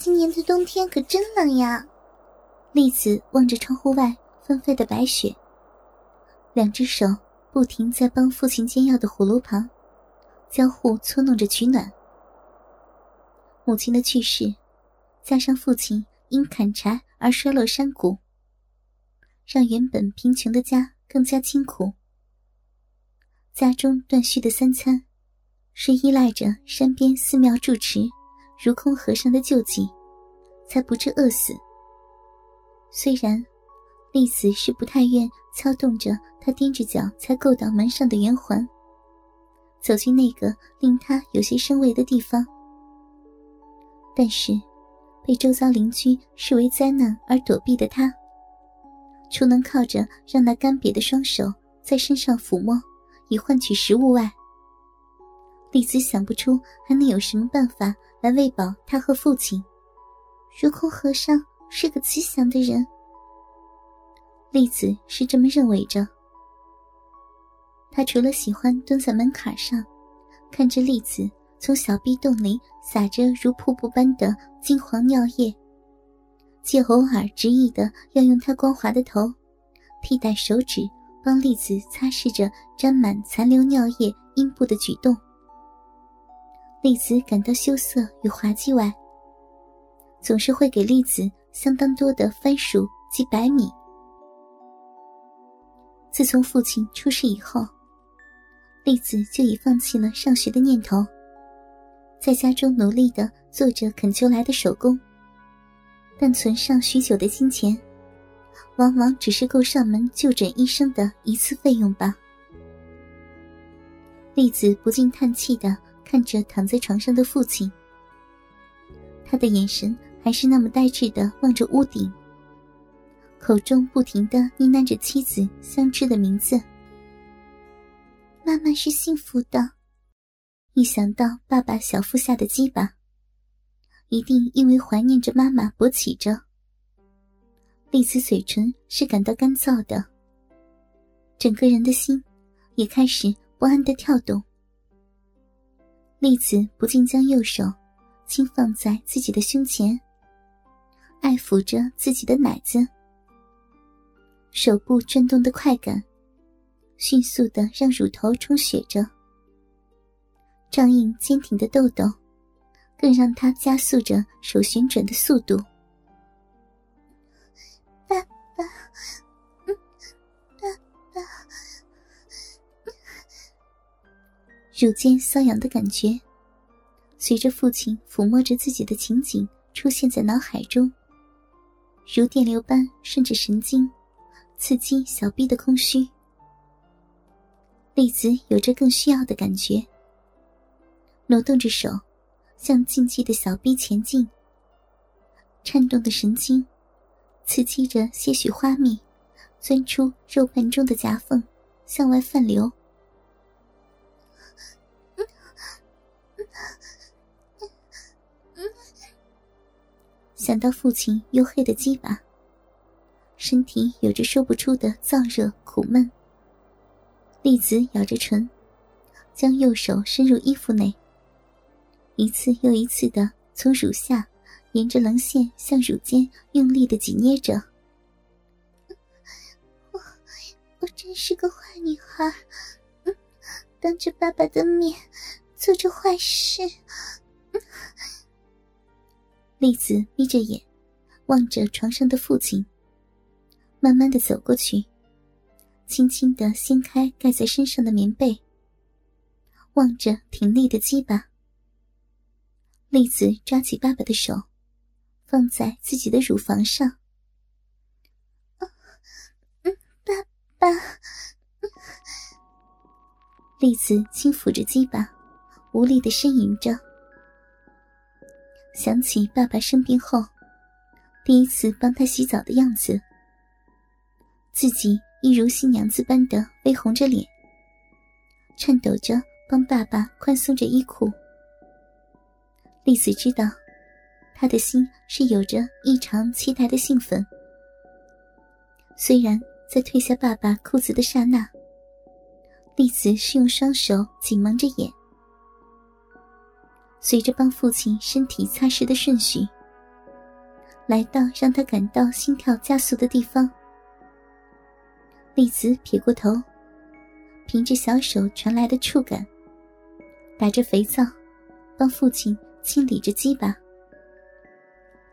今年的冬天可真冷呀！栗子望着窗户外纷飞的白雪，两只手不停在帮父亲煎药的火炉旁交互搓弄着取暖。母亲的去世，加上父亲因砍柴而摔落山谷，让原本贫穷的家更加清苦。家中断续的三餐，是依赖着山边寺庙住持如空和尚的救济，才不致饿死。虽然丽子是不太愿操动着他踮着脚才够到门上的圆环，走进那个令他有些生畏的地方，但是被周遭邻居视为灾难而躲避的他，除能靠着让那干瘪的双手在身上抚摸。以换取食物外，丽子想不出还能有什么办法来喂饱他和父亲。如空和尚是个慈祥的人，丽子是这么认为着。他除了喜欢蹲在门槛上，看着丽子从小壁洞里洒着如瀑布般的金黄尿液，既偶尔执意的要用他光滑的头替代手指。帮栗子擦拭着沾满残留尿液阴部的举动，栗子感到羞涩与滑稽外，总是会给栗子相当多的番薯及白米。自从父亲出事以后，栗子就已放弃了上学的念头，在家中努力的做着恳求来的手工，但存上许久的金钱。往往只是够上门就诊医生的一次费用吧。栗子不禁叹气的看着躺在床上的父亲，他的眼神还是那么呆滞的望着屋顶，口中不停的呢喃着妻子相知的名字。妈妈是幸福的，一想到爸爸小腹下的鸡巴，一定因为怀念着妈妈勃起着。丽子嘴唇是感到干燥的，整个人的心也开始不安的跳动。栗子不禁将右手轻放在自己的胸前，爱抚着自己的奶子。手部转动的快感，迅速的让乳头充血着，仗硬坚挺的豆豆，更让他加速着手旋转的速度。乳尖瘙痒的感觉，随着父亲抚摸着自己的情景出现在脑海中，如电流般顺着神经，刺激小臂的空虚。栗子有着更需要的感觉，挪动着手，向禁忌的小臂前进。颤动的神经，刺激着些许花蜜，钻出肉瓣中的夹缝，向外泛流。想到父亲黝黑的鸡巴，身体有着说不出的燥热苦闷。栗子咬着唇，将右手伸入衣服内，一次又一次的从乳下沿着棱线向乳尖用力的挤捏着。我我真是个坏女孩，当着爸爸的面做着坏事。栗子眯着眼，望着床上的父亲，慢慢的走过去，轻轻的掀开盖在身上的棉被，望着挺立的鸡巴。栗子抓起爸爸的手，放在自己的乳房上。嗯，爸爸。栗子轻抚着鸡巴，无力的呻吟着。想起爸爸生病后，第一次帮他洗澡的样子，自己一如新娘子般的微红着脸，颤抖着帮爸爸宽松着衣裤。丽子知道，他的心是有着异常期待的兴奋。虽然在褪下爸爸裤子的刹那，丽子是用双手紧蒙着眼。随着帮父亲身体擦拭的顺序，来到让他感到心跳加速的地方。丽子撇过头，凭着小手传来的触感，打着肥皂，帮父亲清理着鸡巴。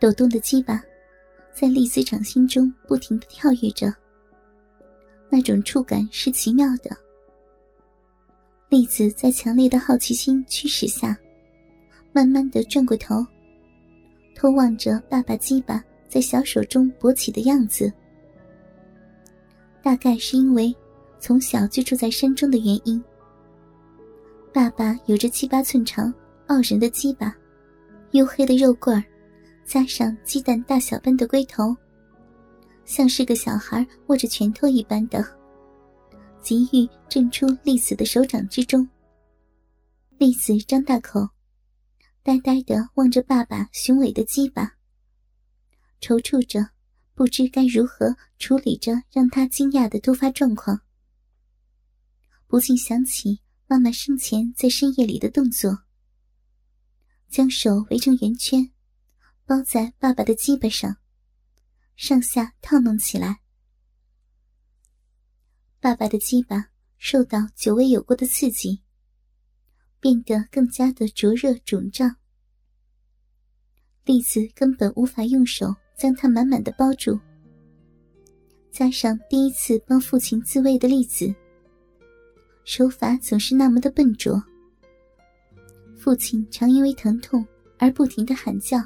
抖动的鸡巴，在丽子掌心中不停的跳跃着。那种触感是奇妙的。丽子在强烈的好奇心驱使下，慢慢的转过头，偷望着爸爸鸡巴在小手中勃起的样子。大概是因为从小就住在山中的原因，爸爸有着七八寸长、傲人的鸡巴，黝黑的肉棍儿，加上鸡蛋大小般的龟头，像是个小孩握着拳头一般的，急欲震出丽子的手掌之中。丽子张大口，呆呆的望着爸爸雄伟的鸡巴，踌躇着。不知该如何处理着让他惊讶的突发状况，不禁想起妈妈生前在深夜里的动作：将手围成圆圈，包在爸爸的鸡巴上，上下套弄起来。爸爸的鸡巴受到久未有过的刺激，变得更加的灼热肿胀。栗子根本无法用手。将它满满的包住，加上第一次帮父亲自慰的栗子，手法总是那么的笨拙。父亲常因为疼痛而不停的喊叫，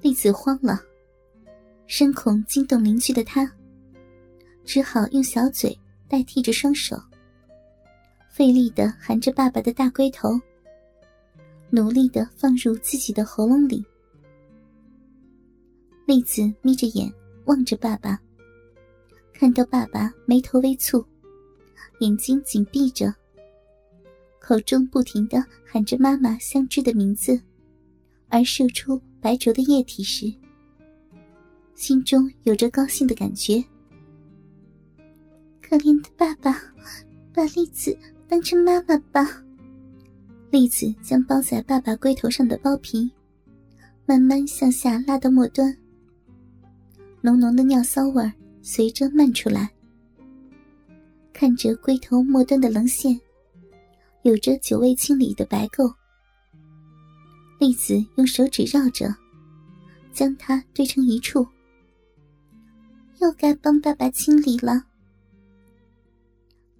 栗子慌了，深恐惊动邻居的他，只好用小嘴代替着双手，费力的含着爸爸的大龟头，努力的放入自己的喉咙里。栗子眯着眼望着爸爸，看到爸爸眉头微蹙，眼睛紧闭着，口中不停的喊着妈妈相知的名字，而射出白浊的液体时，心中有着高兴的感觉。可怜的爸爸，把栗子当成妈妈吧。栗子将包在爸爸龟头上的包皮慢慢向下拉到末端。浓浓的尿骚味随着漫出来，看着龟头末端的棱线，有着久未清理的白垢。栗子用手指绕着，将它堆成一处。又该帮爸爸清理了。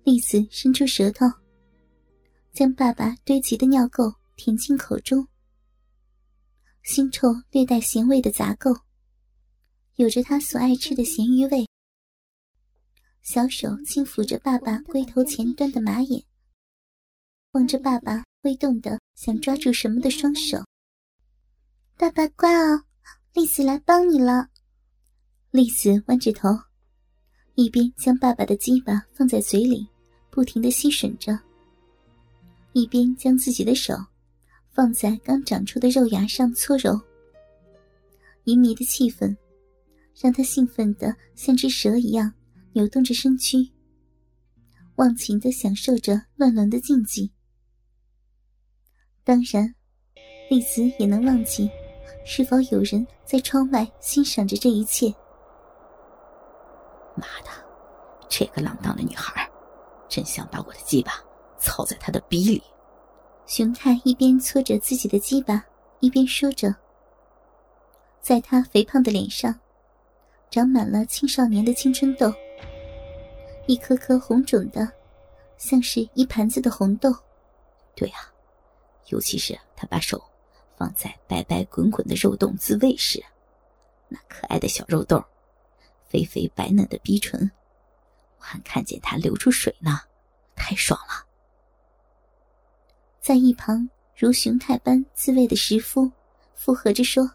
栗子伸出舌头，将爸爸堆积的尿垢填进口中，腥臭略带咸味的杂垢。有着他所爱吃的咸鱼味，小手轻抚着爸爸龟头前端的马眼，望着爸爸挥动的想抓住什么的双手。爸爸乖哦，丽子来帮你了。丽子弯着头，一边将爸爸的鸡巴放在嘴里，不停的吸吮着，一边将自己的手放在刚长出的肉芽上搓揉。淫迷的气氛。让他兴奋的像只蛇一样扭动着身躯，忘情的享受着乱伦的禁忌。当然，丽子也能忘记是否有人在窗外欣赏着这一切。妈的，这个浪荡的女孩，真想把我的鸡巴操在他的逼里。熊太一边搓着自己的鸡巴，一边说着，在他肥胖的脸上。长满了青少年的青春痘，一颗颗红肿的，像是一盘子的红豆。对啊，尤其是他把手放在白白滚滚的肉洞自慰时，那可爱的小肉豆，肥肥白嫩的逼唇，我还看见他流出水呢，太爽了。在一旁如雄太般自慰的石夫附和着说：“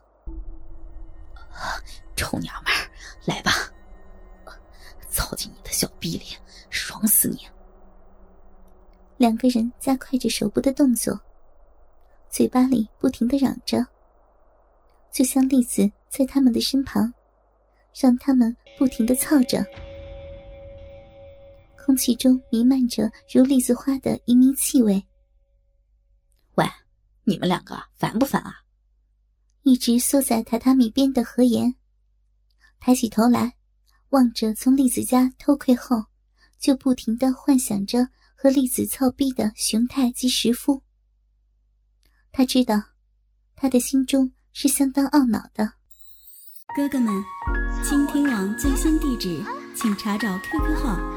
臭娘们儿。”来吧，操进你的小逼里，爽死你！两个人加快着手部的动作，嘴巴里不停的嚷着，就像栗子在他们的身旁，让他们不停的操着。空气中弥漫着如栗子花的淫靡气味。你们两个烦不烦啊？一直缩在榻榻米边的何言，抬起头来，望着从栗子家偷窥后，就不停的幻想着和栗子操逼的熊太及石夫。他知道，他的心中是相当懊恼的。哥哥们，倾听网最新地址，请查找 QQ 号